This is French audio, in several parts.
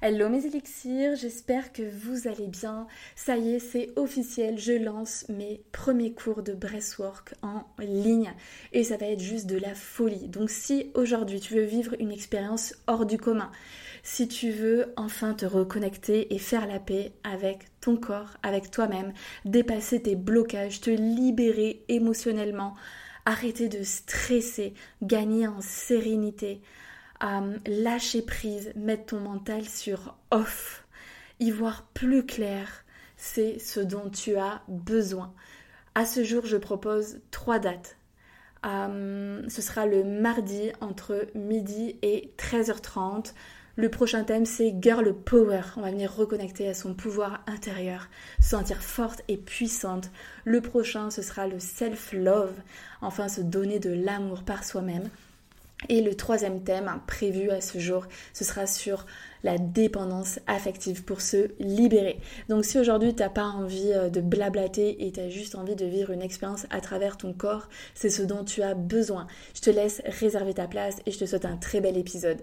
Hello mes élixirs, j'espère que vous allez bien. Ça y est, c'est officiel, je lance mes premiers cours de breathwork en ligne et ça va être juste de la folie. Donc si aujourd'hui tu veux vivre une expérience hors du commun, si tu veux enfin te reconnecter et faire la paix avec ton corps, avec toi-même, dépasser tes blocages, te libérer émotionnellement, arrêter de stresser, gagner en sérénité, lâcher prise, mettre ton mental sur off, y voir plus clair, c'est ce dont tu as besoin. À ce jour, je propose trois dates. ce sera le mardi entre midi et 13h30. Le prochain thème, c'est Girl Power. On va venir reconnecter à son pouvoir intérieur, se sentir forte et puissante. Le prochain, ce sera le self-love. Enfin, se donner de l'amour par soi-même. Et le troisième thème prévu à ce jour, ce sera sur la dépendance affective pour se libérer. Donc si aujourd'hui tu n'as pas envie euh, de blablater et tu as juste envie de vivre une expérience à travers ton corps, c'est ce dont tu as besoin. Je te laisse réserver ta place et je te souhaite un très bel épisode.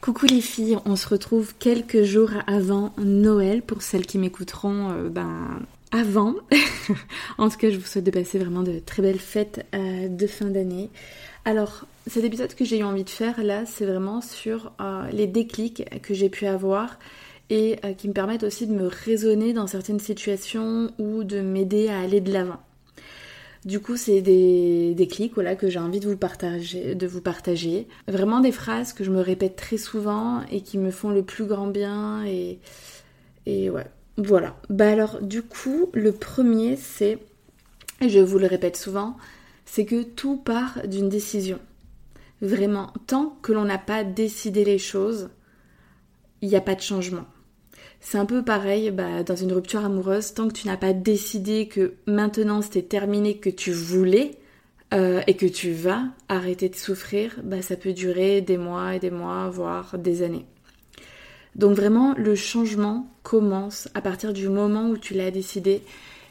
Coucou les filles, on se retrouve quelques jours avant Noël pour celles qui m'écouteront euh, ben, avant. en tout cas, je vous souhaite de passer vraiment de très belles fêtes euh, de fin d'année. Alors, cet épisode que j'ai eu envie de faire là, c'est vraiment sur euh, les déclics que j'ai pu avoir et qui me permettent aussi de me raisonner dans certaines situations ou de m'aider à aller de l'avant. Du coup, c'est des, clics que j'ai envie de vous, partager, de vous partager. Vraiment des phrases que je me répète très souvent et qui me font le plus grand bien. Et, et ouais, voilà. Bah alors, du coup, le premier, c'est, et je vous le répète souvent, c'est que tout part d'une décision. Vraiment, tant que l'on n'a pas décidé les choses, il n'y a pas de changement. C'est un peu pareil bah, dans une rupture amoureuse, tant que tu n'as pas décidé que maintenant c'était terminé, que tu voulais euh, et que tu vas arrêter de souffrir, bah, ça peut durer des mois et des mois, voire des années. Donc vraiment, le changement commence à partir du moment où tu l'as décidé.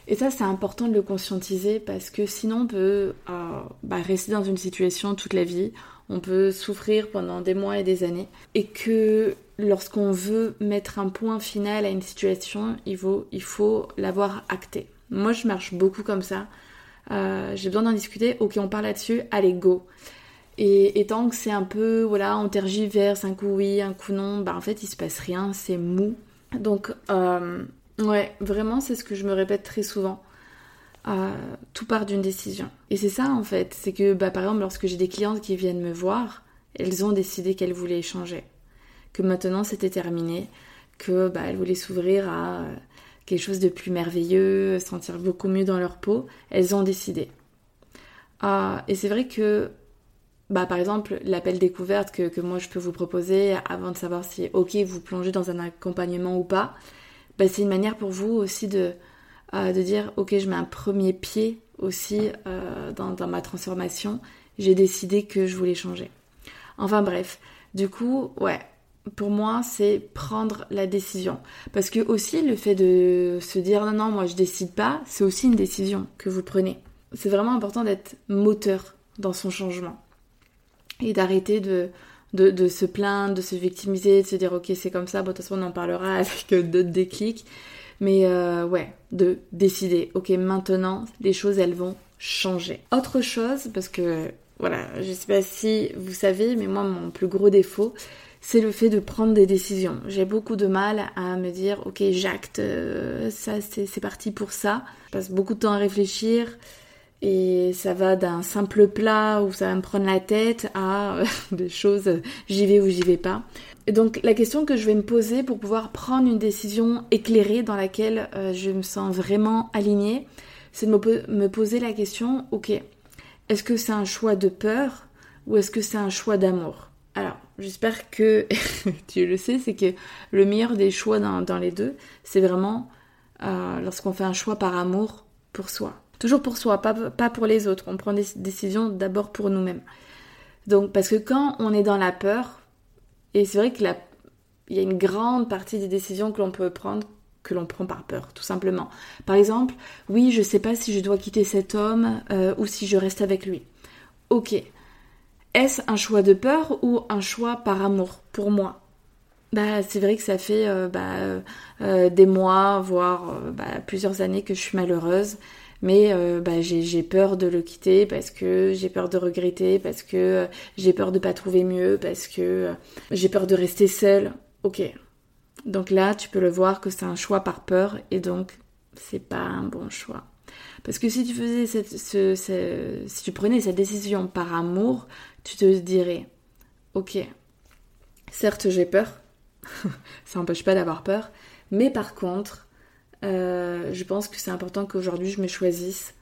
Et ça, c'est important de le conscientiser parce que sinon, on peut euh, bah, rester dans une situation toute la vie, on peut souffrir pendant des mois et des années. Et que lorsqu'on veut mettre un point final à une situation, il faut, l'avoir acté. Moi, je marche beaucoup comme ça. Euh, j'ai besoin d'en discuter. Ok, on parle là-dessus. Allez, go. Et, tant que c'est un peu, voilà, on tergiverse, un coup oui, un coup non, bah en fait, il se passe rien, c'est mou. Donc, euh, ouais, vraiment, c'est ce que je me répète très souvent. Tout part d'une décision. Et c'est ça, en fait. C'est que, bah, par exemple, lorsque j'ai des clientes qui viennent me voir, elles ont décidé qu'elles voulaient échanger que maintenant c'était terminé, que bah, elles voulaient s'ouvrir à euh, quelque chose de plus merveilleux, sentir beaucoup mieux dans leur peau, elles ont décidé. Ah, et c'est vrai que, bah, par exemple, l'appel découverte que, moi je peux vous proposer avant de savoir si, ok, vous plongez dans un accompagnement ou pas, bah, c'est une manière pour vous aussi de, de dire, ok, je mets un premier pied aussi euh, dans, ma transformation, j'ai décidé que je voulais changer. Enfin bref, du coup, ouais, pour moi, c'est prendre la décision. Parce que aussi, le fait de se dire non, non, moi je décide pas, c'est aussi une décision que vous prenez. C'est vraiment important d'être moteur dans son changement. Et d'arrêter de, de, se plaindre, de se victimiser, de se dire ok, c'est comme ça, bon, de toute façon, on en parlera avec d'autres déclics. Mais euh, ouais, de décider, ok, maintenant, les choses, elles vont changer. Autre chose, parce que voilà, je sais pas si vous savez, mais moi, mon plus gros défaut, c'est le fait de prendre des décisions. J'ai beaucoup de mal à me dire, ok, j'acte, euh, ça c'est parti pour ça. Je passe beaucoup de temps à réfléchir et ça va d'un simple plat où ça va me prendre la tête à des choses, j'y vais ou j'y vais pas. Donc la question que je vais me poser pour pouvoir prendre une décision éclairée dans laquelle euh, je me sens vraiment alignée, c'est de me, me poser la question, ok, est-ce que c'est un choix de peur ou est-ce que c'est un choix d'amour? Alors, j'espère que tu le sais, c'est que le meilleur des choix dans, les deux, c'est vraiment euh, lorsqu'on fait un choix par amour pour soi. Toujours pour soi, pas, pas pour les autres. On prend des décisions d'abord pour nous-mêmes. Donc, parce que quand on est dans la peur, et c'est vrai qu'il y a une grande partie des décisions que l'on peut prendre que l'on prend par peur, tout simplement. Par exemple, oui, je sais pas si je dois quitter cet homme euh, ou si je reste avec lui. Ok. Est-ce un choix de peur ou un choix par amour pour moi? Bah, c'est vrai que ça fait euh, bah, euh, des mois, voire bah, plusieurs années que je suis malheureuse mais euh, bah, j'ai peur de le quitter parce que j'ai peur de regretter, parce que euh, j'ai peur de pas trouver mieux, parce que euh, j'ai peur de rester seule. Ok. Donc là, tu peux le voir que c'est un choix par peur et donc c'est pas un bon choix. Parce que si tu faisais cette, ce, si tu prenais cette décision par amour, tu te dirais, ok, certes j'ai peur, ça n'empêche pas d'avoir peur, mais par contre, euh, je pense que c'est important qu'aujourd'hui je me choisisse,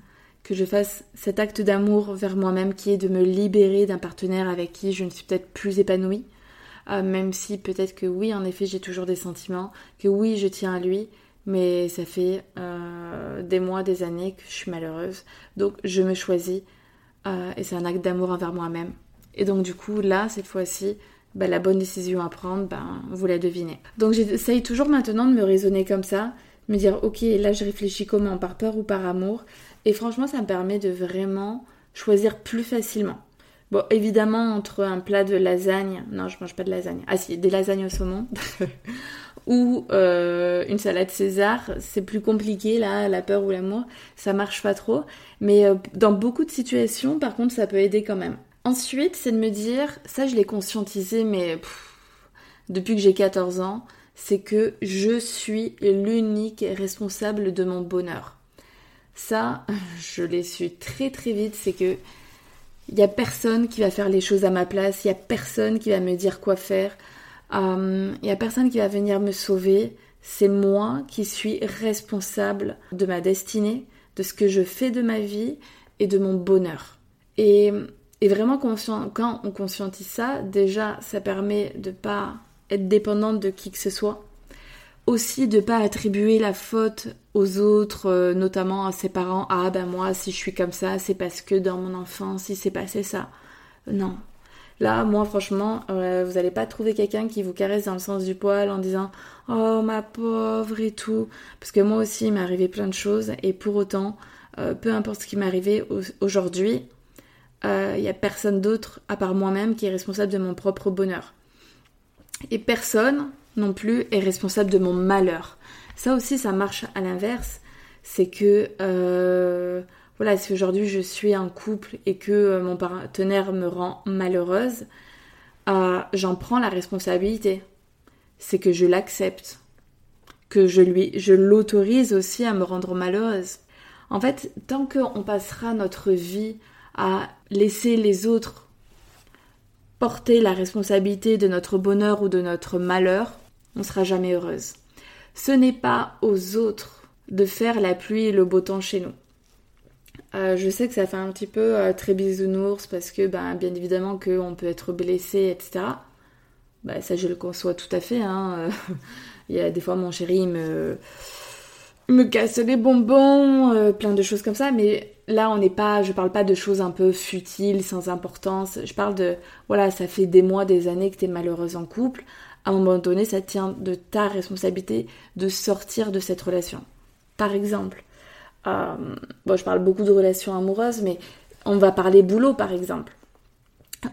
que je fasse cet acte d'amour vers moi-même qui est de me libérer d'un partenaire avec qui je ne suis peut-être plus épanouie, euh, même si peut-être que oui, en effet, j'ai toujours des sentiments, que oui, je tiens à lui, mais ça fait euh, des mois, des années que je suis malheureuse. Donc je me choisis et c'est un acte d'amour envers moi-même. Et donc du coup, là, cette fois-ci, bah, la bonne décision à prendre, ben, vous la devinez. Donc j'essaye toujours maintenant de me raisonner comme ça me dire ok là je réfléchis comment par peur ou par amour. Et franchement ça me permet de vraiment choisir plus facilement. Bon évidemment entre un plat de lasagne non je mange pas de lasagne. Ah si des lasagnes au saumon. Ou euh, une salade César. C'est plus compliqué là la peur ou l'amour. Ça marche pas trop. Mais euh, dans beaucoup de situations par contre ça peut aider quand même. Ensuite c'est de me dire ça je l'ai conscientisé mais depuis que j'ai 14 ans c'est que je suis l'unique responsable de mon bonheur. Ça, je l'ai su très très vite, c'est que il n'y a personne qui va faire les choses à ma place, il n'y a personne qui va me dire quoi faire, euh, il n'y a personne qui va venir me sauver. C'est moi qui suis responsable de ma destinée, de ce que je fais de ma vie et de mon bonheur. Et, et vraiment, quand on conscientise ça, déjà, ça permet de pas être dépendante de qui que ce soit. Aussi de pas attribuer la faute aux autres, euh, notamment à ses parents. Ah ben moi, si je suis comme ça, c'est parce que dans mon enfance, il s'est passé ça. Non. Là, moi, franchement, euh, vous n'allez pas trouver quelqu'un qui vous caresse dans le sens du poil en disant Oh ma pauvre et tout. Parce que moi aussi, il m'est arrivé plein de choses. Et pour autant, euh, peu importe ce qui m'est arrivé aujourd'hui, il n'y a personne d'autre à part moi-même qui est responsable de mon propre bonheur. Et personne non plus est responsable de mon malheur. Ça aussi, ça marche à l'inverse. C'est que, euh, voilà, si aujourd'hui je suis en couple et que euh, mon partenaire me rend malheureuse, euh, j'en prends la responsabilité. C'est que je l'accepte. Que je lui, je l'autorise aussi à me rendre malheureuse. En fait, tant qu'on passera notre vie à laisser les autres porter la responsabilité de notre bonheur ou de notre malheur, on ne sera jamais heureuse. Ce n'est pas aux autres de faire la pluie et le beau temps chez nous. Euh, je sais que ça fait un petit peu euh, très bisounours parce que ben, bien évidemment qu'on peut être blessé, etc. Ben, ça je le conçois tout à fait. Hein. Il y a des fois mon chéri me, me casse les bonbons, euh, plein de choses comme ça, mais là on n'est pas, je parle pas de choses un peu futiles, sans importance, je parle de, voilà, ça fait des mois, des années que tu es malheureuse en couple, à un moment donné ça tient de ta responsabilité de sortir de cette relation. Par exemple, euh, bon je parle beaucoup de relations amoureuses, mais on va parler boulot par exemple.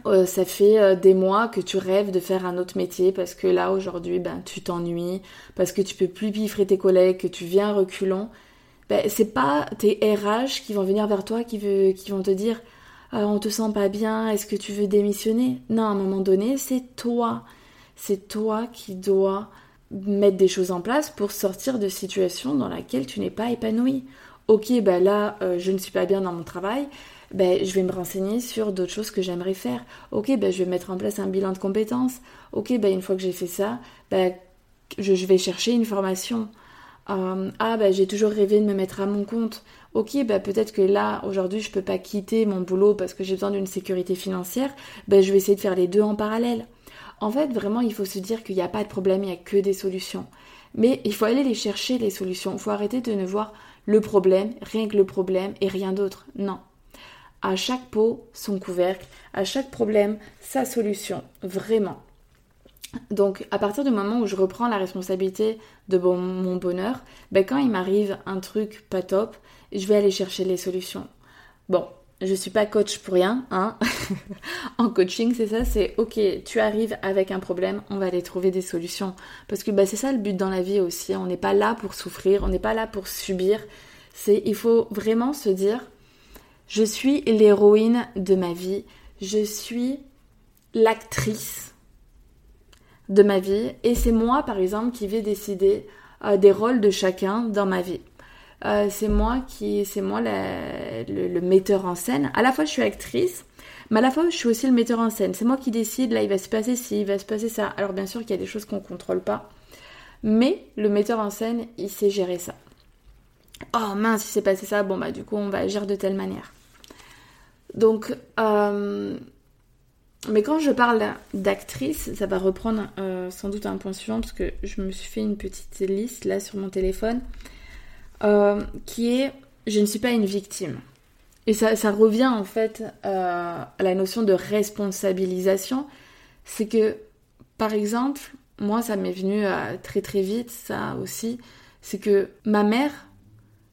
Euh, ça fait euh, des mois que tu rêves de faire un autre métier parce que là aujourd'hui ben tu t'ennuies, parce que tu peux plus piffrer tes collègues, que tu viens reculant. Ben, c'est pas tes RH qui vont venir vers toi qui, qui vont te dire euh, on te sent pas bien, est-ce que tu veux démissionner? Non, à un moment donné, c'est toi. C'est toi qui dois mettre des choses en place pour sortir de situations dans laquelle tu n'es pas épanoui. Ok, ben là, je ne suis pas bien dans mon travail, ben, je vais me renseigner sur d'autres choses que j'aimerais faire. Ok, ben, je vais mettre en place un bilan de compétences. Ok, ben, une fois que j'ai fait ça, ben, je, vais chercher une formation. Euh, ah, ben, j'ai toujours rêvé de me mettre à mon compte. ok, bah peut-être que là, aujourd'hui, je peux pas quitter mon boulot parce que j'ai besoin d'une sécurité financière, bah je vais essayer de faire les deux en parallèle. En fait, vraiment, il faut se dire qu'il n'y a pas de problème, il n'y a que des solutions. Mais il faut aller les chercher, les solutions. Il faut arrêter de ne voir le problème, rien que le problème et rien d'autre. Non. À chaque pot, son couvercle. À chaque problème, sa solution. Vraiment. Donc, à partir du moment où je reprends la responsabilité de mon bonheur, ben, quand il m'arrive un truc pas top, je vais aller chercher les solutions. Bon, je suis pas coach pour rien, hein. en coaching, c'est ça, c'est ok, tu arrives avec un problème, on va aller trouver des solutions. Parce que bah, c'est ça le but dans la vie aussi. On n'est pas là pour souffrir, on n'est pas là pour subir. C'est, il faut vraiment se dire, je suis l'héroïne de ma vie, je suis l'actrice de ma vie, et c'est moi, par exemple, qui vais décider euh, des rôles de chacun dans ma vie. Euh, c'est moi qui, c'est moi le, metteur en scène. À la fois, je suis actrice, mais à la fois, je suis aussi le metteur en scène. C'est moi qui décide, là, il va se passer ci, il va se passer ça. Alors, bien sûr qu'il y a des choses qu'on contrôle pas, mais le metteur en scène, il sait gérer ça. Oh mince, il s'est passé ça, bon, bah, du coup, on va agir de telle manière. Donc, euh, mais quand je parle d'actrice, ça va reprendre euh, sans doute un point suivant, parce que je me suis fait une petite liste là sur mon téléphone. Euh, qui est je ne suis pas une victime. Et ça, revient en fait euh, à la notion de responsabilisation. C'est que, par exemple, moi, ça m'est venu très très vite, ça aussi, c'est que ma mère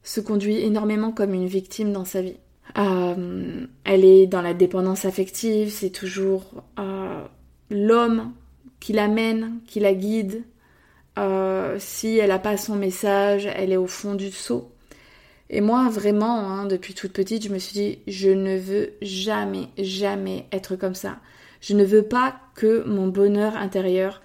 se conduit énormément comme une victime dans sa vie. Elle est dans la dépendance affective, c'est toujours l'homme qui l'amène, qui la guide, euh, si elle n'a pas son message, elle est au fond du seau. Et moi, vraiment, hein, depuis toute petite, je me suis dit, je ne veux jamais, jamais être comme ça. Je ne veux pas que mon bonheur intérieur,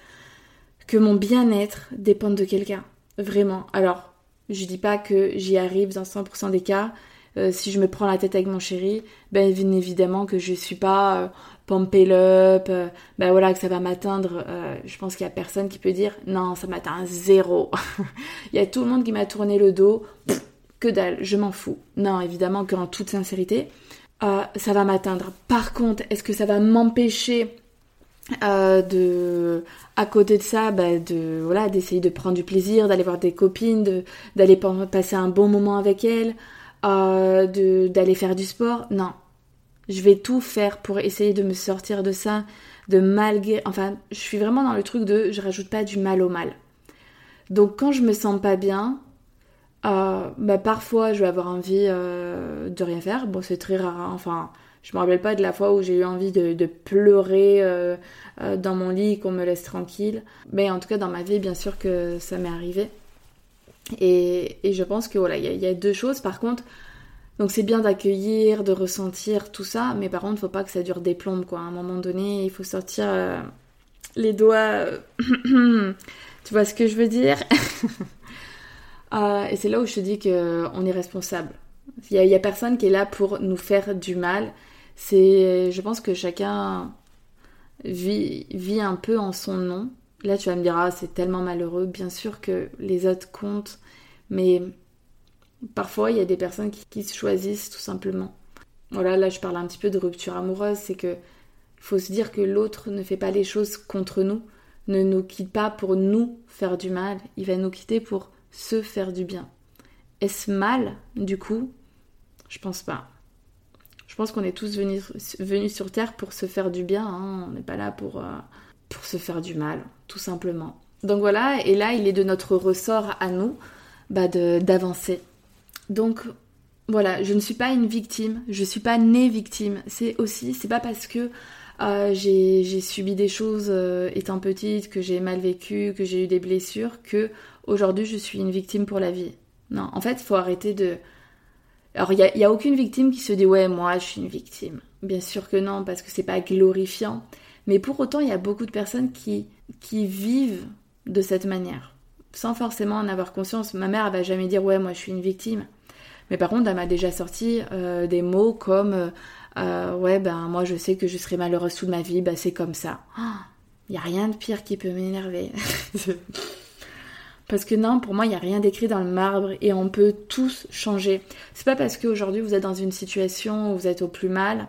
que mon bien-être dépende de quelqu'un. Vraiment. Alors, je dis pas que j'y arrive dans 100% des cas. Euh, si je me prends la tête avec mon chéri, ben évidemment que je suis pas euh, pompé up, euh, ben voilà, que ça va m'atteindre. Euh, je pense qu'il y a personne qui peut dire non, ça m'atteint zéro. Il y a tout le monde qui m'a tourné le dos. que dalle, je m'en fous. Non, évidemment qu'en toute sincérité, euh, ça va m'atteindre. Par contre, est-ce que ça va m'empêcher de à côté de ça ben, de voilà d'essayer de prendre du plaisir d'aller voir des copines d'aller passer un bon moment avec elles? D'aller faire du sport non je vais tout faire pour essayer de me sortir de ça, de malgré. Enfin, je suis vraiment dans le truc de je rajoute pas du mal au mal. Donc quand je me sens pas bien, euh, bah, parfois je vais avoir envie euh, de rien faire. Bon, c'est très rare. Hein. Enfin, je me rappelle pas de la fois où j'ai eu envie de, pleurer euh, dans mon lit, qu'on me laisse tranquille. Mais en tout cas, dans ma vie, bien sûr que ça m'est arrivé. Et, je pense que voilà, il y, a deux choses. Par contre, donc c'est bien d'accueillir, de ressentir tout ça, mais par contre, faut pas que ça dure des plombes, quoi. À un moment donné, il faut sortir euh, les doigts. Euh, tu vois ce que je veux dire? Euh, Et c'est là où je te dis qu'on est responsable. Il y, a, personne qui est là pour nous faire du mal. C'est, je pense que chacun vit un peu en son nom. Là, tu vas me dire, ah, c'est tellement malheureux. Bien sûr que les autres comptent, mais Parfois, il y a des personnes qui, se choisissent tout simplement. Voilà, là je parle un petit peu de rupture amoureuse, c'est que faut se dire que l'autre ne fait pas les choses contre nous, ne nous quitte pas pour nous faire du mal, il va nous quitter pour se faire du bien. Est-ce mal, du coup? Je pense pas. Je pense qu'on est tous venus, sur Terre pour se faire du bien, hein. on n'est pas là pour, euh, pour se faire du mal, tout simplement. Donc voilà, et là il est de notre ressort à nous bah d'avancer, donc voilà, je ne suis pas une victime, je ne suis pas née victime. C'est aussi, c'est pas parce que euh, j'ai subi des choses euh, étant petite, que j'ai mal vécu, que j'ai eu des blessures, que aujourd'hui je suis une victime pour la vie. Non, en fait, faut arrêter de. Alors, il n'y a, a, aucune victime qui se dit ouais, moi je suis une victime. Bien sûr que non, parce que c'est pas glorifiant. Mais pour autant, il y a beaucoup de personnes qui, qui vivent de cette manière, sans forcément en avoir conscience. Ma mère, elle va jamais dire ouais, moi je suis une victime. Mais par contre, elle m'a déjà sorti euh, des mots comme euh, euh, Ouais, ben moi je sais que je serai malheureuse toute ma vie, ben c'est comme ça. Il n'y a rien de pire qui peut m'énerver. Parce que non, pour moi, il n'y a rien d'écrit dans le marbre et on peut tous changer. C'est pas parce qu'aujourd'hui vous êtes dans une situation où vous êtes au plus mal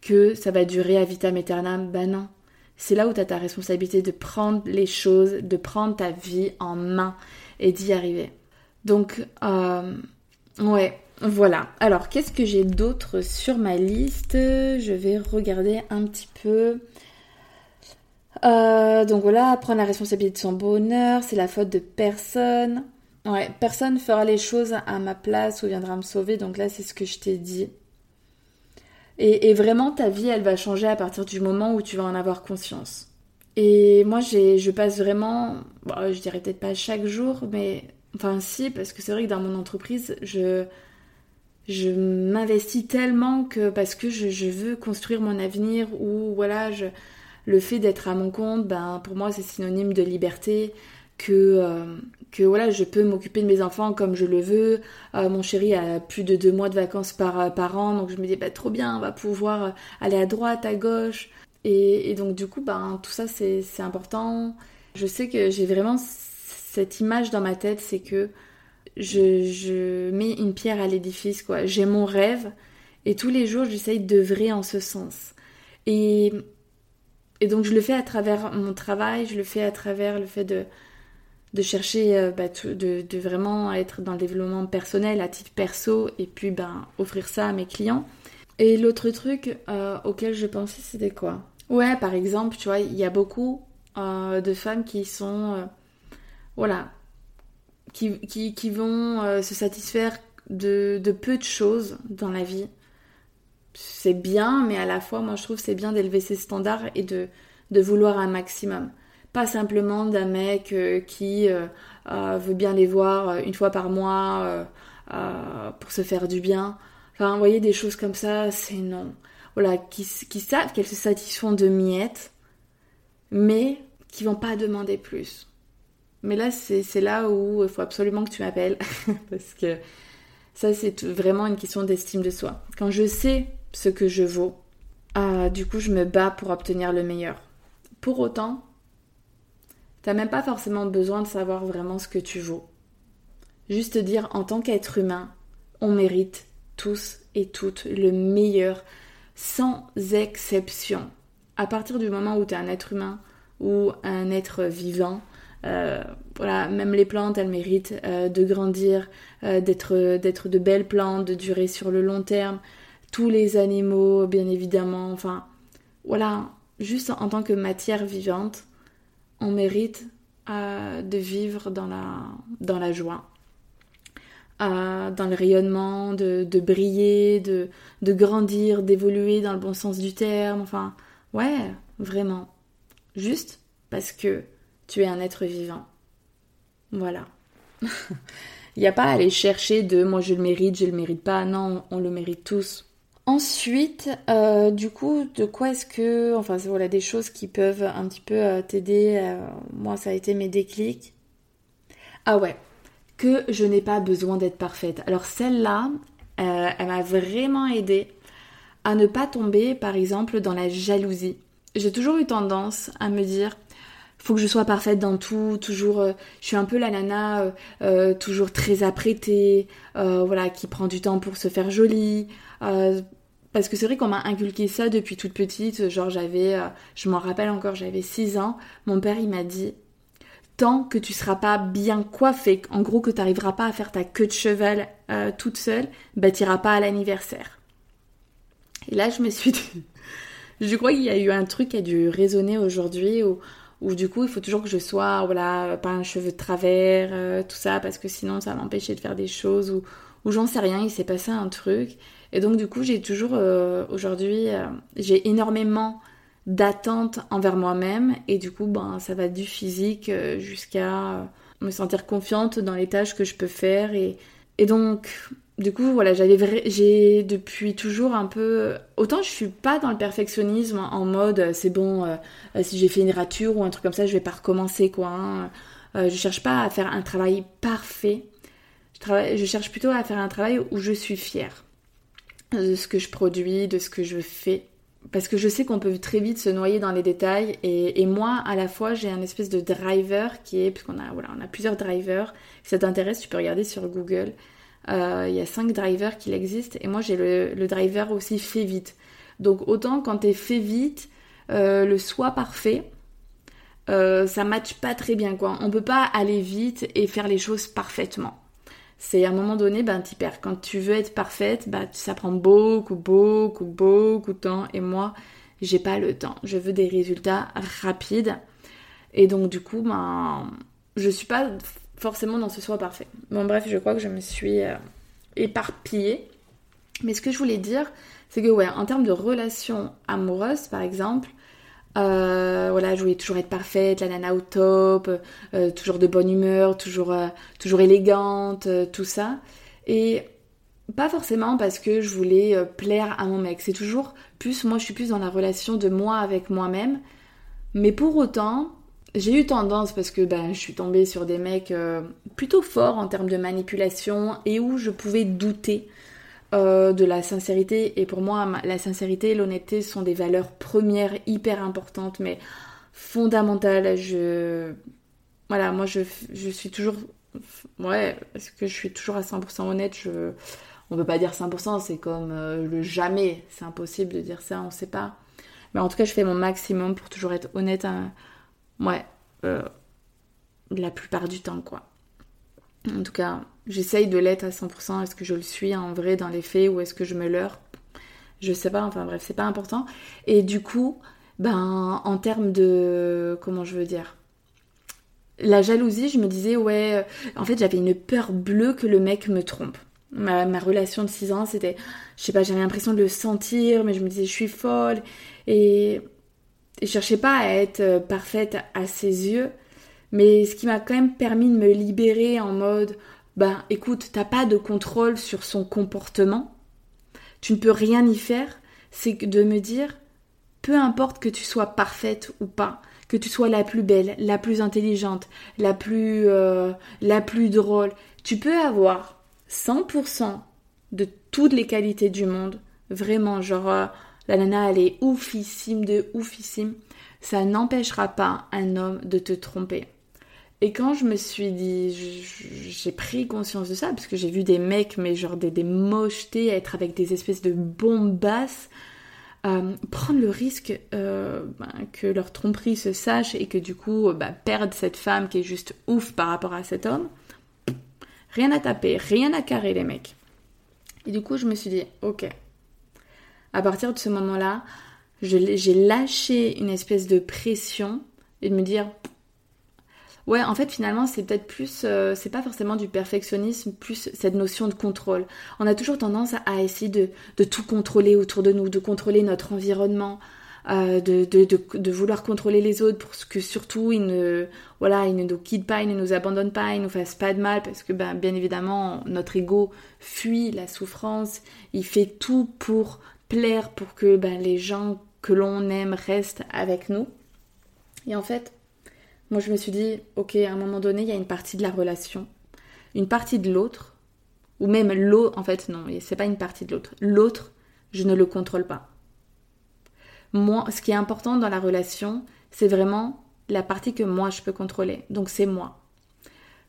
que ça va durer à vitam aeternam. Bah non. C'est là où tu as ta responsabilité de prendre les choses, de prendre ta vie en main et d'y arriver. Donc, euh, ouais, voilà. Alors, qu'est-ce que j'ai d'autre sur ma liste? Je vais regarder un petit peu. Euh, donc voilà, prendre la responsabilité de son bonheur, c'est la faute de personne. Ouais, personne fera les choses à ma place ou viendra me sauver, donc là c'est ce que je t'ai dit. Et, vraiment, ta vie, elle va changer à partir du moment où tu vas en avoir conscience. Et moi, je passe vraiment, je dirais peut-être pas chaque jour, mais enfin si, parce que c'est vrai que dans mon entreprise, je, je m'investis tellement que parce que je, veux construire mon avenir ou voilà, le fait d'être à mon compte, ben, pour moi, c'est synonyme de liberté, que, euh, que voilà, je peux m'occuper de mes enfants comme je le veux. Euh, mon chéri a plus de deux mois de vacances par, euh, par an, donc je me dis, bah, trop bien, on va pouvoir aller à droite, à gauche. Et, donc, du coup, ben, tout ça, c'est important. Je sais que j'ai vraiment cette image dans ma tête, c'est que je, je mets une pierre à l'édifice, quoi. J'ai mon rêve, et tous les jours, j'essaye d'œuvrer en ce sens. Et et donc je le fais à travers mon travail, je le fais à travers le fait de, de chercher euh, bah, de, vraiment être dans le développement personnel à titre perso et puis ben, offrir ça à mes clients. Et l'autre truc euh, auquel je pensais c'était quoi? Ouais par exemple tu vois il y a beaucoup euh, de femmes qui sont voilà qui, qui, vont se satisfaire de, de, peu de choses dans la vie c'est bien, mais à la fois, moi je trouve c'est bien d'élever ses standards et de, de vouloir un maximum. Pas simplement d'un mec euh, qui euh, euh, veut bien les voir une fois par mois pour se faire du bien. Enfin, vous voyez, des choses comme ça, c'est non. Voilà, qui, savent qu'elles se satisfont de miettes, mais qui vont pas demander plus. Mais là, c'est là où il faut absolument que tu m'appelles, parce que ça, c'est vraiment une question d'estime de soi. Quand je sais ce que je vaux. Du coup, je me bats pour obtenir le meilleur. Pour autant, t'as même pas forcément besoin de savoir vraiment ce que tu vaux. Juste dire en tant qu'être humain, on mérite tous et toutes le meilleur, sans exception. À partir du moment où tu es un être humain ou un être vivant, euh, voilà, même les plantes, elles méritent euh, de grandir, euh, d'être, d'être de belles plantes, de durer sur le long terme tous les animaux, bien évidemment. Enfin, voilà, juste en tant que matière vivante, on mérite euh, de vivre dans la, dans la joie, euh, dans le rayonnement, de, de briller, de, de grandir, d'évoluer dans le bon sens du terme. Enfin, ouais, vraiment. Juste parce que tu es un être vivant. Voilà. Il n'y a pas à aller chercher de moi je le mérite, je le mérite pas. Non, on le mérite tous. Ensuite, euh, du coup, de quoi est-ce que, enfin, voilà des choses qui peuvent un petit peu euh, t'aider. Euh, moi, ça a été mes déclics. Ah ouais, que je n'ai pas besoin d'être parfaite. Alors celle-là, elle m'a vraiment aidé à ne pas tomber, par exemple, dans la jalousie. J'ai toujours eu tendance à me dire, faut que je sois parfaite dans tout, toujours, je suis un peu la nana, toujours très apprêtée, voilà, qui prend du temps pour se faire jolie. Parce que c'est vrai qu'on m'a inculqué ça depuis toute petite. Genre, j'avais, euh, je m'en rappelle encore, j'avais 6 ans. Mon père, il m'a dit Tant que tu seras pas bien coiffée, en gros, que tu n'arriveras pas à faire ta queue de cheval euh, toute seule, bah, tu pas à l'anniversaire. Et là, je me suis dit Je crois qu'il y a eu un truc qui a dû résonner aujourd'hui où, où, du coup, il faut toujours que je sois, voilà, pas un cheveu de travers, euh, tout ça, parce que sinon, ça va m'empêcher de faire des choses ou, ou j'en sais rien, il s'est passé un truc. Et donc du coup, j'ai toujours euh, aujourd'hui, euh, j'ai énormément d'attentes envers moi-même et du coup, ben ça va du physique jusqu'à me sentir confiante dans les tâches que je peux faire et, et donc du coup, voilà, j'avais j'ai depuis toujours un peu autant je suis pas dans le perfectionnisme en mode c'est bon si j'ai fait une rature ou un truc comme ça, je vais pas recommencer quoi. Hein. je cherche pas à faire un travail parfait. Je, je cherche plutôt à faire un travail où je suis fière de ce que je produis, de ce que je fais. parce que je sais qu'on peut très vite se noyer dans les détails et, moi à la fois j'ai un espèce de driver qui est puisqu'on a voilà on a plusieurs drivers si ça t'intéresse tu peux regarder sur Google euh, il y a cinq drivers qui existent et moi j'ai le, driver aussi fait vite donc autant quand t'es fait vite euh, le soi parfait euh, ça matche pas très bien quoi on peut pas aller vite et faire les choses parfaitement c'est à un moment donné, ben, tu perds. Quand tu veux être parfaite, ben, ça prend beaucoup, beaucoup, beaucoup de temps. Et moi, j'ai pas le temps. Je veux des résultats rapides. Et donc, du coup, ben, je suis pas forcément dans ce soi parfait. Bon, bref, je crois que je me suis euh, éparpillée. Mais ce que je voulais dire, c'est que, ouais, en termes de relations amoureuses, par exemple, euh, voilà, je voulais toujours être parfaite, la nana au top, euh, toujours de bonne humeur, toujours, toujours élégante, tout ça. Et pas forcément parce que je voulais plaire à mon mec. C'est toujours plus, moi je suis plus dans la relation de moi avec moi-même. Mais pour autant, j'ai eu tendance parce que ben, je suis tombée sur des mecs plutôt forts en termes de manipulation et où je pouvais douter euh, de la sincérité. Et pour moi, la sincérité et l'honnêteté sont des valeurs premières, hyper importantes, mais fondamentales. Je... Voilà, moi, je, suis toujours... Ouais, est-ce que je suis toujours à 100% honnête je... On peut pas dire 100%, c'est comme euh, le jamais. C'est impossible de dire ça, on sait pas. Mais en tout cas, je fais mon maximum pour toujours être honnête. Ouais, euh, la plupart du temps, quoi. En tout cas, j'essaye de l'être à 100%. Est-ce que je le suis en vrai dans les faits ou est-ce que je me leurre? Je sais pas, enfin bref, c'est pas important. Et du coup, ben, en termes de. Comment je veux dire? La jalousie, je me disais, ouais, euh, en fait, j'avais une peur bleue que le mec me trompe. Ma, relation de 6 ans, c'était. Je sais pas, j'avais l'impression de le sentir, mais je me disais, je suis folle. Et. Je cherchais pas à être euh, parfaite à ses yeux. Mais ce qui m'a quand même permis de me libérer en mode ben écoute, t'as pas de contrôle sur son comportement, tu ne peux rien y faire, c'est de me dire, peu importe que tu sois parfaite ou pas, que tu sois la plus belle, la plus intelligente, la plus, euh, la plus drôle, tu peux avoir 100% de toutes les qualités du monde, vraiment, genre, euh, la nana, elle est oufissime de oufissime, ça n'empêchera pas un homme de te tromper. Et quand je me suis dit, j'ai pris conscience de ça, parce que j'ai vu des mecs, mais genre des, des mochetés, être avec des espèces de bombasses, euh, prendre le risque euh, ben, que leur tromperie se sache et que du coup bah, perdre cette femme qui est juste ouf par rapport à cet homme. Rien à taper, rien à carrer les mecs. Et du coup je me suis dit, ok. À partir de ce moment-là, j'ai lâché une espèce de pression et de me dire, Ouais, en fait, finalement, c'est peut-être plus, euh, c'est pas forcément du perfectionnisme, plus cette notion de contrôle. On a toujours tendance à, essayer de, tout contrôler autour de nous, de contrôler notre environnement, euh, de, de, de, vouloir contrôler les autres pour que surtout ils ne, voilà, ils ne nous quittent pas, ils ne nous abandonnent pas, ils ne nous fassent pas de mal, parce que ben, bien évidemment, notre ego fuit la souffrance, il fait tout pour plaire, pour que ben, les gens que l'on aime restent avec nous. Et en fait, moi, je me suis dit, ok, à un moment donné, il y a une partie de la relation, une partie de l'autre, ou même l'autre, en fait, non, c'est pas une partie de l'autre. L'autre, je ne le contrôle pas. Moi, ce qui est important dans la relation, c'est vraiment la partie que moi je peux contrôler. Donc c'est moi.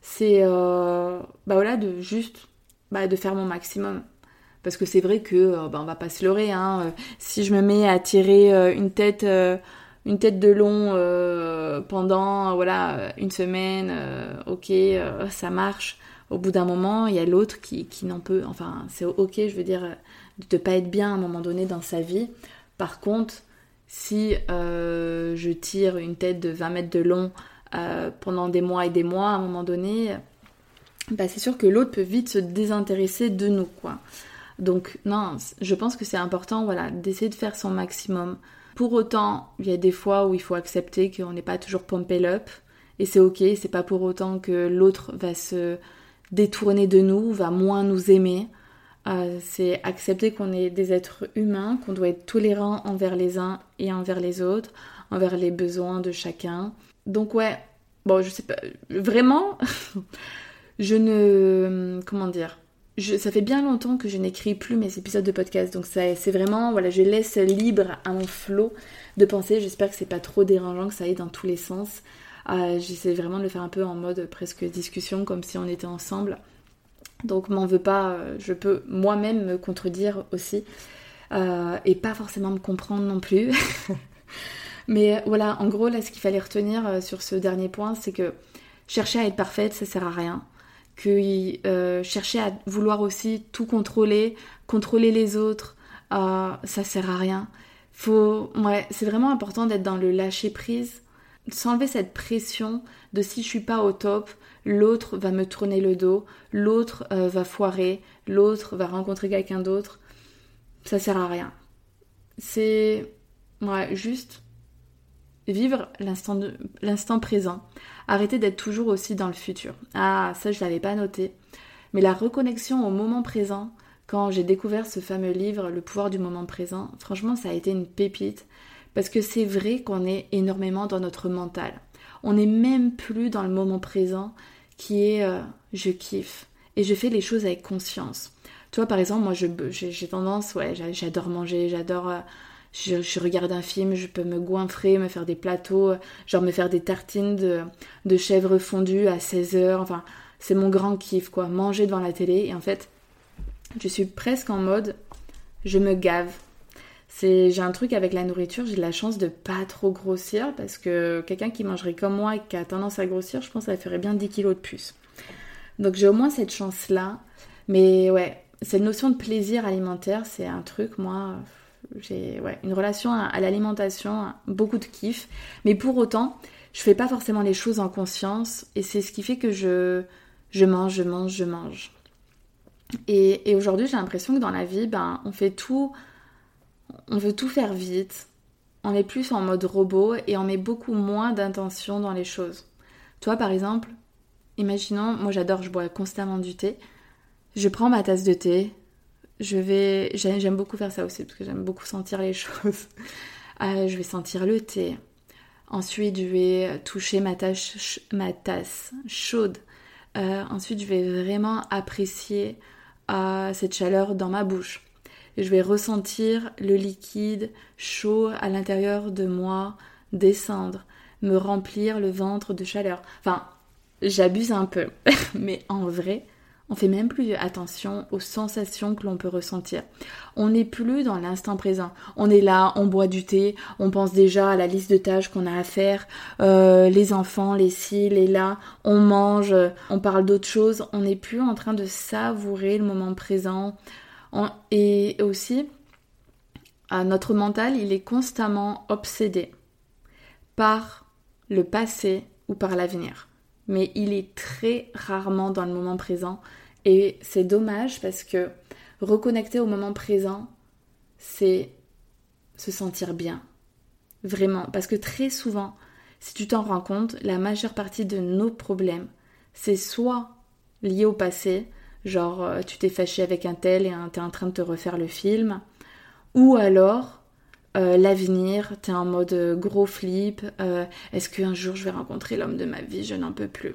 C'est euh, bah voilà de juste bah, de faire mon maximum. Parce que c'est vrai que euh, bah, on va pas se leurrer. Hein. Si je me mets à tirer euh, une tête de long euh, pendant voilà une semaine, euh, ok, euh, ça marche. Au bout d'un moment, il y a l'autre qui, qui n'en peut. Enfin, c'est ok, je veux dire, de ne pas être bien à un moment donné dans sa vie. Par contre, si je tire une tête de 20 mètres de long pendant des mois et des mois, à un moment donné, bah, c'est sûr que l'autre peut vite se désintéresser de nous, quoi. Donc non, je pense que c'est important, voilà, d'essayer de faire son maximum, pour autant, il y a des fois où il faut accepter qu'on n'est pas toujours pompé up. Et c'est ok, c'est pas pour autant que l'autre va se détourner de nous, va moins nous aimer. Euh, c'est accepter qu'on est des êtres humains, qu'on doit être tolérant envers les uns et envers les autres, envers les besoins de chacun. Donc ouais, bon, je sais pas, vraiment, je ne, comment dire, ça fait bien longtemps que je n'écris plus mes épisodes de podcast, donc c'est vraiment, voilà, je laisse libre à mon flot de pensée. J'espère que c'est pas trop dérangeant, que ça aille dans tous les sens. Euh, j'essaie vraiment de le faire un peu en mode presque discussion, comme si on était ensemble. Donc m'en veux pas, euh, je peux moi-même me contredire aussi. Euh, et pas forcément me comprendre non plus. Mais voilà, en gros, là, ce qu'il fallait retenir sur ce dernier point, c'est que chercher à être parfaite, ça sert à rien. Que chercher à vouloir aussi tout contrôler, contrôler les autres, ça sert à rien. Faut, ouais, c'est vraiment important d'être dans le lâcher prise s'enlever cette pression de si je suis pas au top, l'autre va me tourner le dos, l'autre euh, va foirer, l'autre va rencontrer quelqu'un d'autre, ça sert à rien. C'est ouais, juste vivre l'instant présent. Arrêter d'être toujours aussi dans le futur. Ah, ça je l'avais pas noté. Mais la reconnexion au moment présent, quand j'ai découvert ce fameux livre, Le pouvoir du moment présent, franchement ça a été une pépite. Parce que c'est vrai qu'on est énormément dans notre mental. On n'est même plus dans le moment présent qui est euh, je kiffe et je fais les choses avec conscience. Toi, par exemple, moi, j'ai tendance, ouais, j'adore manger, j'adore. Je, regarde un film, je peux me goinfrer, me faire des plateaux, genre me faire des tartines de, de chèvre fondue à 16h. Enfin, c'est mon grand kiff, quoi. Manger devant la télé. Et en fait, je suis presque en mode je me gave j'ai un truc avec la nourriture, j'ai de la chance de pas trop grossir parce que quelqu'un qui mangerait comme moi et qui a tendance à grossir, je pense ça ferait bien 10 kilos de plus. Donc j'ai au moins cette chance-là. Mais ouais, cette notion de plaisir alimentaire, c'est un truc, moi, j'ai ouais, une relation à, l'alimentation, beaucoup de kiff. Mais pour autant, je fais pas forcément les choses en conscience et c'est ce qui fait que je, je mange, je mange, je mange. Et, et aujourd'hui, j'ai l'impression que dans la vie, ben, on fait tout on veut tout faire vite, on est plus en mode robot et on met beaucoup moins d'intention dans les choses. Toi par exemple, imaginons, moi j'adore, je bois constamment du thé, je prends ma tasse de thé, je vais, j'aime beaucoup faire ça aussi parce que j'aime beaucoup sentir les choses. Euh, je vais sentir le thé. Ensuite, je vais toucher ma, tasse chaude. Euh, ensuite, je vais vraiment apprécier euh, cette chaleur dans ma bouche je vais ressentir le liquide chaud à l'intérieur de moi descendre, me remplir le ventre de chaleur. Enfin, j'abuse un peu, mais en vrai, on fait même plus attention aux sensations que l'on peut ressentir. On n'est plus dans l'instant présent. On est là, on boit du thé, on pense déjà à la liste de tâches qu'on a à faire, euh, les enfants, les ci, les là, on mange, on parle d'autre chose. On n'est plus en train de savourer le moment présent, et aussi, notre mental, il est constamment obsédé par le passé ou par l'avenir. Mais il est très rarement dans le moment présent. Et c'est dommage parce que reconnecter au moment présent, c'est se sentir bien. Vraiment. Parce que très souvent, si tu t'en rends compte, la majeure partie de nos problèmes, c'est soit lié au passé, genre euh, tu t'es fâché avec un tel et t'es en train de te refaire le film, ou alors euh, l'avenir, t'es en mode euh, gros flip, est-ce qu'un jour je vais rencontrer l'homme de ma vie, je n'en peux plus.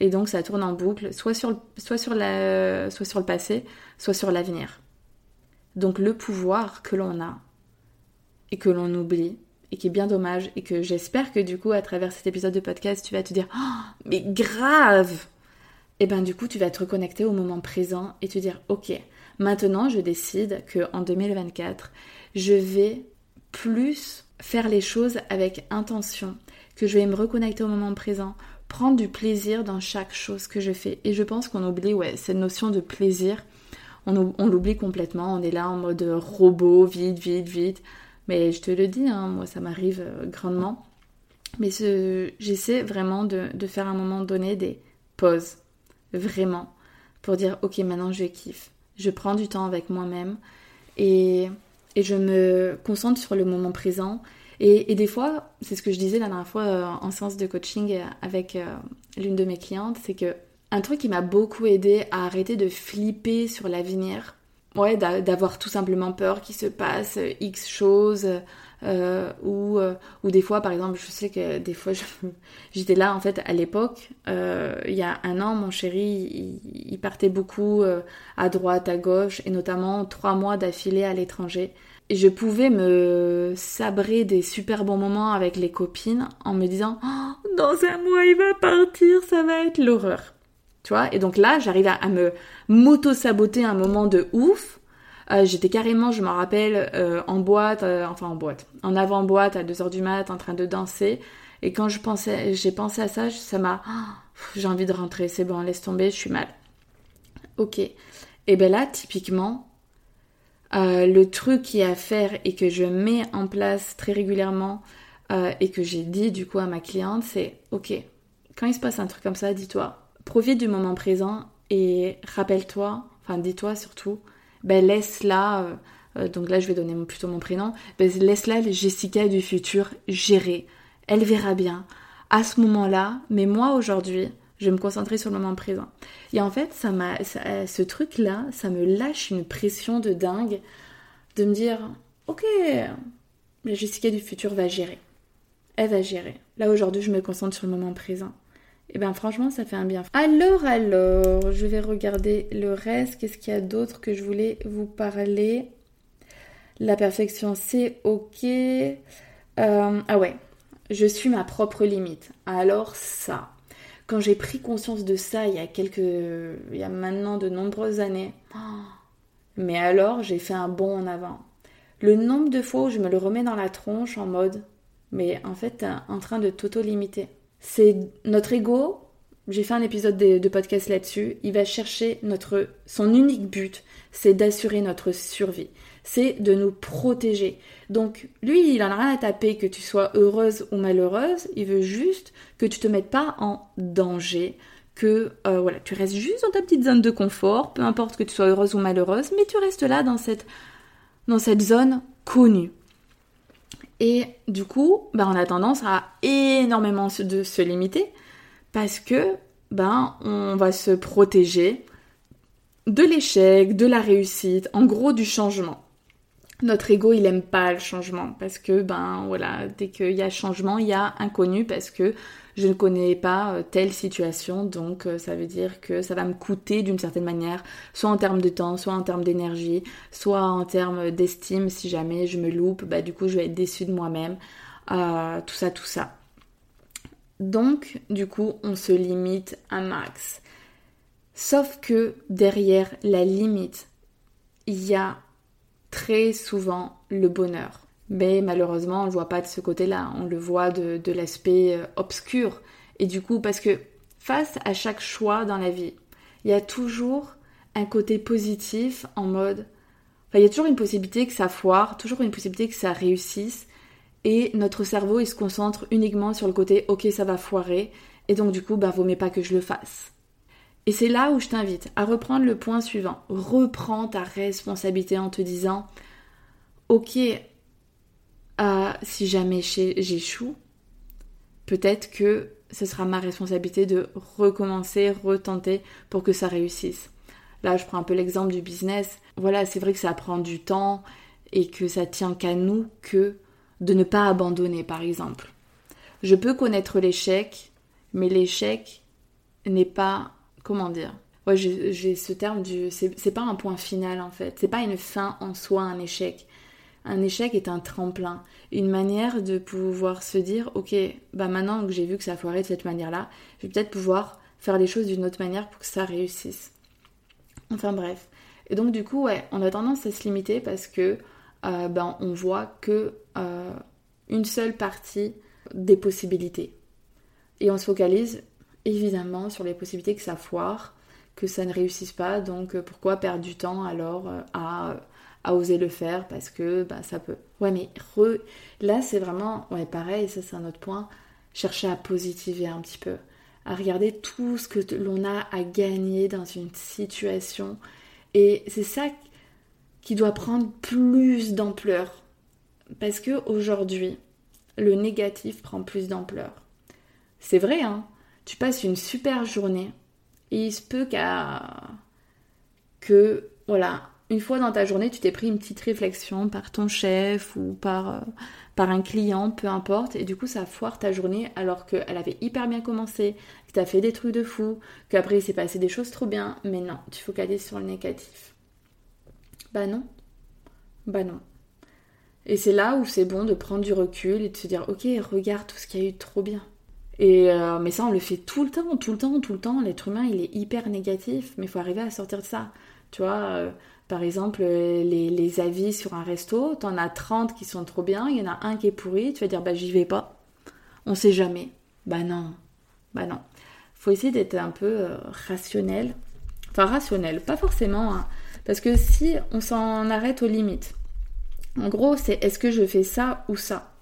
Et donc ça tourne en boucle, soit sur le, passé, soit sur l'avenir. Donc le pouvoir que l'on a et que l'on oublie, et qui est bien dommage, et que j'espère que du coup à travers cet épisode de podcast tu vas te dire oh, mais grave et ben du coup tu vas te reconnecter au moment présent et te dire ok, maintenant je décide que en 2024, je vais plus faire les choses avec intention, que je vais me reconnecter au moment présent, prendre du plaisir dans chaque chose que je fais. Et je pense qu'on oublie ouais, cette notion de plaisir, on, l'oublie complètement, on est là en mode robot, vite, vite, vite. Mais je te le dis, hein, moi ça m'arrive euh, grandement. Mais j'essaie vraiment de, de faire à un moment donné des pauses vraiment, pour dire ok maintenant je kiffe, je prends du temps avec moi-même et, et, je me concentre sur le moment présent. Et, des fois, c'est ce que je disais la dernière fois euh, en séance de coaching avec euh, l'une de mes clientes, c'est que un truc qui m'a beaucoup aidé à arrêter de flipper sur l'avenir, ouais, d'avoir tout simplement peur qu'il se passe X choses. Euh, ou, euh, ou des fois, par exemple, je sais que des fois, j'étais là, en fait, à l'époque, euh, il y a un an, mon chéri, il, partait beaucoup à droite, à gauche, et notamment trois mois d'affilée à l'étranger. Et je pouvais me sabrer des super bons moments avec les copines en me disant oh, dans un mois il va partir, ça va être l'horreur. Tu vois? Et donc là, j'arrive à, à me m'auto-saboter un moment de ouf euh, j'étais carrément, je me rappelle, euh, en boîte, euh, enfin en boîte, en avant-boîte à 2h du mat, en train de danser. Et quand je pensais, j'ai pensé à ça, ça m'a... j'ai envie de rentrer, c'est bon, laisse tomber, je suis mal. Ok. Et ben là, typiquement, le truc qui est à faire et que je mets en place très régulièrement et que j'ai dit du coup à ma cliente, c'est ok, quand il se passe un truc comme ça, dis-toi, profite du moment présent et rappelle-toi, enfin dis-toi surtout, ben laisse-la, euh, euh, donc là je vais donner plutôt mon prénom, ben laisse-la Jessica du futur gérer. Elle verra bien à ce moment-là, mais moi aujourd'hui, je vais me concentrer sur le moment présent. Et en fait, ça m'a, ce truc-là, ça me lâche une pression de dingue de me dire, ok, la Jessica du futur va gérer. Elle va gérer. Là aujourd'hui, je me concentre sur le moment présent. Et eh bien franchement, ça fait un bien. Alors, alors, je vais regarder le reste. Qu'est-ce qu'il y a d'autre que je voulais vous parler? La perfection, c'est ok. Euh, ah ouais, je suis ma propre limite. Alors ça, quand j'ai pris conscience de ça il y a quelques... Il y a maintenant de nombreuses années, mais alors j'ai fait un bond en avant. Le nombre de fois où je me le remets dans la tronche en mode, mais en fait, en train de t'auto-limiter. C'est notre ego. J'ai fait un épisode de, podcast là-dessus. Il va chercher notre, son unique but, c'est d'assurer notre survie. C'est de nous protéger. Donc, lui, il en a rien à taper que tu sois heureuse ou malheureuse. Il veut juste que tu te mettes pas en danger, que euh, voilà, tu restes juste dans ta petite zone de confort, peu importe que tu sois heureuse ou malheureuse, mais tu restes là dans cette, dans cette zone connue. Et du coup, ben, on a tendance à énormément de se limiter parce que ben, on va se protéger de l'échec, de la réussite, en gros du changement. Notre ego, il aime pas le changement parce que ben voilà, dès qu'il y a changement, il y a inconnu parce que je ne connais pas euh, telle situation, donc euh, ça veut dire que ça va me coûter d'une certaine manière, soit en termes de temps, soit en termes d'énergie, soit en termes d'estime, si jamais je me loupe, bah du coup je vais être déçue de moi-même, euh, tout ça, tout ça. Donc, du coup, on se limite un max. Sauf que derrière la limite, il y a très souvent le bonheur. Mais malheureusement, on ne le voit pas de ce côté-là, on le voit de, l'aspect euh, obscur. Et du coup, parce que face à chaque choix dans la vie, il y a toujours un côté positif en mode... Enfin, il y a toujours une possibilité que ça foire, toujours une possibilité que ça réussisse. Et notre cerveau, il se concentre uniquement sur le côté ok, ça va foirer. Et donc, du coup, bah, vaut mieux pas que je le fasse. Et c'est là où je t'invite à reprendre le point suivant. Reprends ta responsabilité en te disant ok, si jamais j'échoue, peut-être que ce sera ma responsabilité de recommencer, retenter pour que ça réussisse. Là, je prends un peu l'exemple du business. Voilà, c'est vrai que ça prend du temps et que ça tient qu'à nous que de ne pas abandonner, par exemple. Je peux connaître l'échec, mais l'échec n'est pas, comment dire, ouais, j'ai ce terme du, c'est pas un point final en fait, c'est pas une fin en soi un échec, un échec est un tremplin, une manière de pouvoir se dire ok, bah maintenant que j'ai vu que ça a foiré de cette manière-là, je vais peut-être pouvoir faire les choses d'une autre manière pour que ça réussisse. Enfin bref. Et donc du coup, ouais, on a tendance à se limiter parce que euh, ben, on voit que euh, une seule partie des possibilités. Et on se focalise évidemment sur les possibilités que ça foire, que ça ne réussisse pas, donc euh, pourquoi perdre du temps alors à à oser le faire parce que bah, ça peut. Ouais, mais là, c'est vraiment, ouais, pareil, ça c'est un autre point, chercher à positiver un petit peu, à regarder tout ce que l'on a à gagner dans une situation. Et c'est ça qui doit prendre plus d'ampleur. Parce que aujourd'hui, le négatif prend plus d'ampleur. C'est vrai, hein. Tu passes une super journée et il se peut qu'à que voilà, une fois dans ta journée, tu t'es pris une petite réflexion par ton chef ou par, euh, par un client, peu importe, et du coup ça foire ta journée alors qu'elle avait hyper bien commencé, que tu as fait des trucs de fou, qu'après il s'est passé des choses trop bien, mais non, tu focalises sur le négatif. Bah non. Bah non. Et c'est là où c'est bon de prendre du recul et de se dire ok, regarde tout ce qu'il y a eu de trop bien. Et euh, mais ça, on le fait tout le temps, tout le temps, tout le temps. L'être humain, il est hyper négatif, mais il faut arriver à sortir de ça. Tu vois, euh, par exemple, euh, les, avis sur un resto, t'en as 30 qui sont trop bien, il y en a un qui est pourri, tu vas dire bah j'y vais pas. On sait jamais. Bah non. Bah non. Faut essayer d'être un peu rationnel. Enfin rationnel, pas forcément. Hein. Parce que si on s'en arrête aux limites, en gros, c'est est-ce que je fais ça ou ça?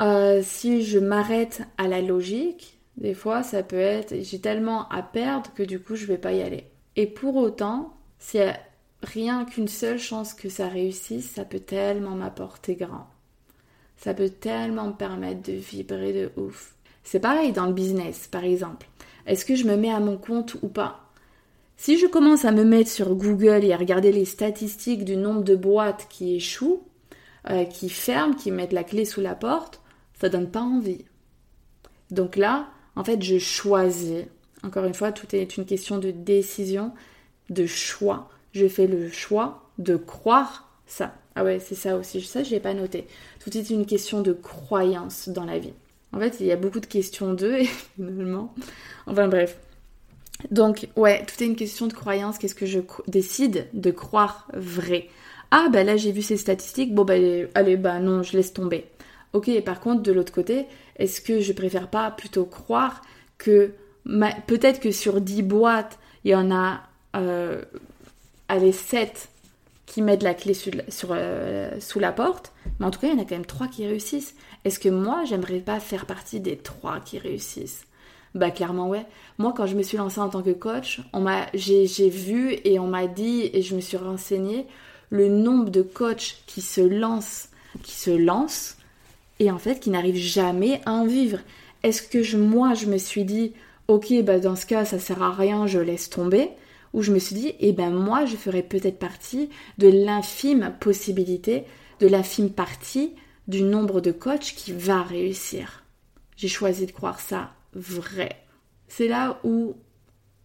Euh, Si je m'arrête à la logique, des fois, ça peut être j'ai tellement à perdre que du coup, je vais pas y aller. Et pour autant, a rien qu'une seule chance que ça réussisse, ça peut tellement m'apporter grand. Ça peut tellement me permettre de vibrer de ouf. C'est pareil dans le business, par exemple. Est-ce que je me mets à mon compte ou pas? Si je commence à me mettre sur Google et à regarder les statistiques du nombre de boîtes qui échouent, euh, qui ferment, qui mettent la clé sous la porte, ça donne pas envie. Donc là, en fait, je choisis. Encore une fois, tout est une question de décision, de choix. Je fais le choix de croire ça. Ah ouais, c'est ça aussi. Ça, je l'ai pas noté. Tout est une question de croyance dans la vie. En fait, il y a beaucoup de questions d'eux, finalement. Enfin bref. Donc, ouais, tout est une question de croyance. Qu'est-ce que je décide de croire vrai? Ah, bah là, j'ai vu ces statistiques. Bon, bah, allez, bah non, je laisse tomber. Ok, par contre, de l'autre côté, est-ce que je préfère pas plutôt croire que peut-être que sur 10 boîtes, il y en a, euh, allez, 7 qui mettent la clé euh, sous la porte, mais en tout cas, il y en a quand même 3 qui réussissent. Est-ce que moi, j'aimerais pas faire partie des 3 qui réussissent? Bah clairement ouais. Moi quand je me suis lancée en tant que coach, on m'a j'ai, vu et on m'a dit et je me suis renseignée le nombre de coachs qui se lancent, qui se lancent et en fait qui n'arrivent jamais à en vivre. Est-ce que moi je me suis dit ok bah dans ce cas ça sert à rien, je laisse tomber? Ou je me suis dit eh ben moi je ferais peut-être partie de l'infime possibilité, de l'infime partie du nombre de coachs qui va réussir. J'ai choisi de croire ça vrai. C'est là où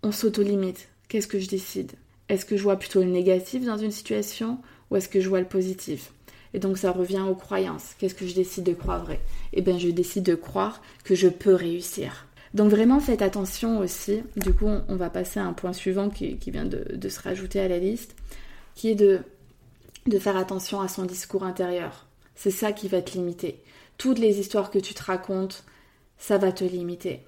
on s'auto-limite. Qu'est-ce que je décide? Est-ce que je vois plutôt le négatif dans une situation ou est-ce que je vois le positif? Et donc ça revient aux croyances. Qu'est-ce que je décide de croire vrai? Eh bien je décide de croire que je peux réussir. Donc vraiment faites attention aussi. Du coup on va passer à un point suivant qui, vient de, se rajouter à la liste, qui est de, de faire attention à son discours intérieur. C'est ça qui va te limiter. Toutes les histoires que tu te racontes, ça va te limiter.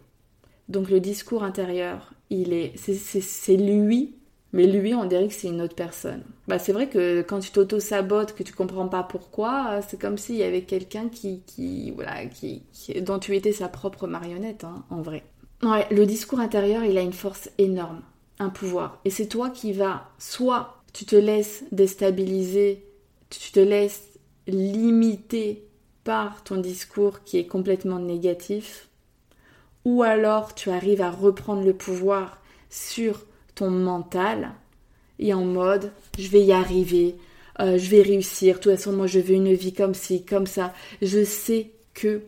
Donc le discours intérieur, il est, c'est lui, mais lui, on dirait que c'est une autre personne. Bah c'est vrai que quand tu t'auto-sabotes, que tu comprends pas pourquoi, c'est comme s'il y avait quelqu'un qui, qui, voilà, qui, dont tu étais sa propre marionnette, hein, en vrai. Ouais, le discours intérieur, il a une force énorme, un pouvoir, et c'est toi qui vas, soit tu te laisses déstabiliser, tu te laisses limiter par ton discours qui est complètement négatif, ou alors tu arrives à reprendre le pouvoir sur ton mental et en mode je vais y arriver, euh, je vais réussir, de toute façon moi je veux une vie comme ci, comme ça, je sais que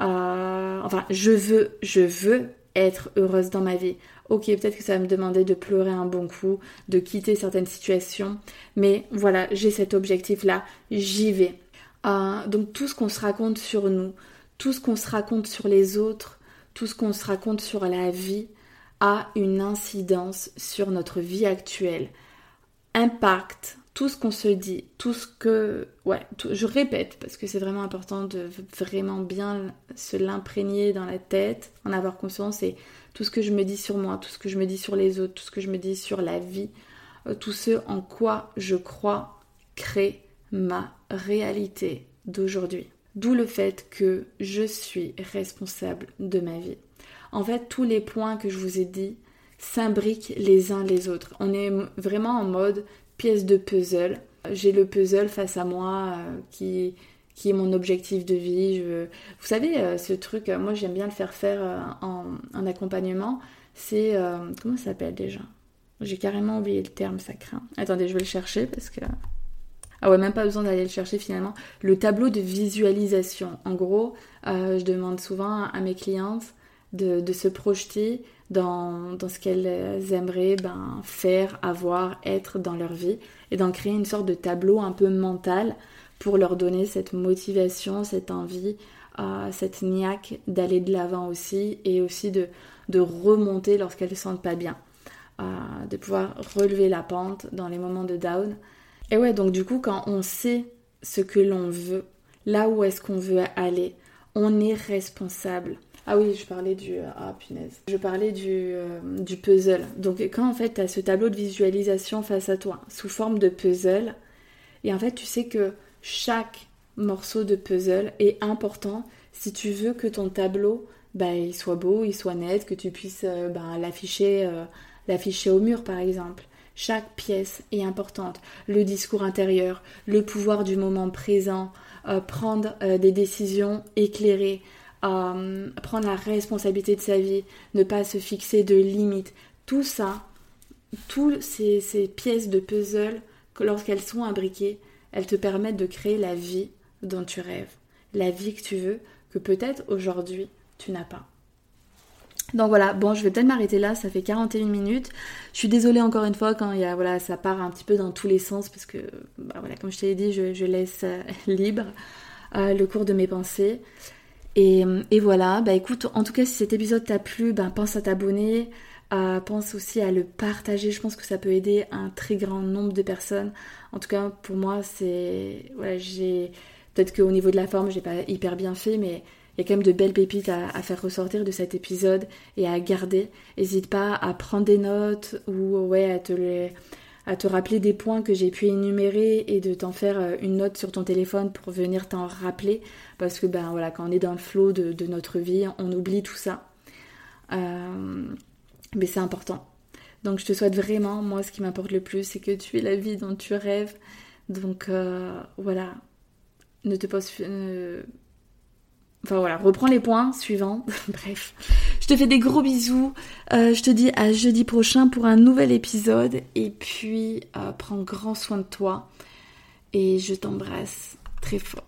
euh, enfin je veux, je veux être heureuse dans ma vie. Ok, peut-être que ça va me demander de pleurer un bon coup, de quitter certaines situations, mais voilà, j'ai cet objectif-là, j'y vais. Euh, donc tout ce qu'on se raconte sur nous, tout ce qu'on se raconte sur les autres, tout ce qu'on se raconte sur la vie a une incidence sur notre vie actuelle, impacte tout ce qu'on se dit, tout ce que... Ouais, je répète parce que c'est vraiment important de vraiment bien se l'imprégner dans la tête, en avoir conscience et tout ce que je me dis sur moi, tout ce que je me dis sur les autres, tout ce que je me dis sur la vie, euh, tout ce en quoi je crois crée ma réalité d'aujourd'hui. D'où le fait que je suis responsable de ma vie. En fait, tous les points que je vous ai dit s'imbriquent les uns les autres. On est vraiment en mode pièce de puzzle. J'ai le puzzle face à moi euh, qui, qui est mon objectif de vie. Vous savez, euh, ce truc, euh, moi j'aime bien le faire faire en, en accompagnement. C'est. comment ça s'appelle déjà? J'ai carrément oublié le terme, ça craint. Attendez, je vais le chercher parce que Ah ouais, même pas besoin d'aller le chercher finalement. Le tableau de visualisation. En gros, je demande souvent à mes clientes de, se projeter dans, ce qu'elles aimeraient ben, faire, avoir, être dans leur vie et d'en créer une sorte de tableau un peu mental pour leur donner cette motivation, cette envie, euh, cette niaque d'aller de l'avant aussi et aussi de, de remonter lorsqu'elles ne se sentent pas bien. Euh, de pouvoir relever la pente dans les moments de down. Et ouais, donc du coup, quand on sait ce que l'on veut, là où est-ce qu'on veut aller, on est responsable. Ah oui, je parlais du... Ah punaise. Je parlais du, euh, du puzzle. Donc quand en fait tu as ce tableau de visualisation face à toi, sous forme de puzzle, et en fait tu sais que chaque morceau de puzzle est important si tu veux que ton tableau bah, il soit beau, il soit net, que tu puisses euh, bah, l'afficher l'afficher au mur par exemple. Chaque pièce est importante. Le discours intérieur, le pouvoir du moment présent, euh, prendre euh, des décisions éclairées, euh, prendre la responsabilité de sa vie, ne pas se fixer de limites. Tout ça, toutes ces, ces pièces de puzzle, lorsqu'elles sont imbriquées, elles te permettent de créer la vie dont tu rêves. La vie que tu veux, que peut-être aujourd'hui tu n'as pas. Donc voilà, bon, je vais peut-être m'arrêter là, ça fait 41 minutes. Je suis désolée encore une fois quand il y a, voilà, ça part un petit peu dans tous les sens parce que, bah voilà, comme je t'ai dit, je, laisse euh, libre euh, le cours de mes pensées. Et, voilà, bah écoute, en tout cas, si cet épisode t'a plu, ben pense à t'abonner, pense aussi à le partager. Je pense que ça peut aider un très grand nombre de personnes. En tout cas, pour moi, c'est, voilà, j'ai peut-être qu'au niveau de la forme, j'ai pas hyper bien fait, mais il y a quand même de belles pépites à, faire ressortir de cet épisode et à garder. N'hésite pas à prendre des notes ou ouais, à te, à te rappeler des points que j'ai pu énumérer et de t'en faire euh, une note sur ton téléphone pour venir t'en rappeler. Parce que ben voilà, quand on est dans le flot de, notre vie, on oublie tout ça. Euh, mais c'est important. Donc je te souhaite vraiment, moi ce qui m'importe le plus, c'est que tu aies la vie dont tu rêves. Donc euh, voilà, ne te pose... Enfin voilà, reprends les points suivants. Bref, je te fais des gros bisous. Euh, je te dis à jeudi prochain pour un nouvel épisode. Et puis, euh, prends grand soin de toi. Et je t'embrasse très fort.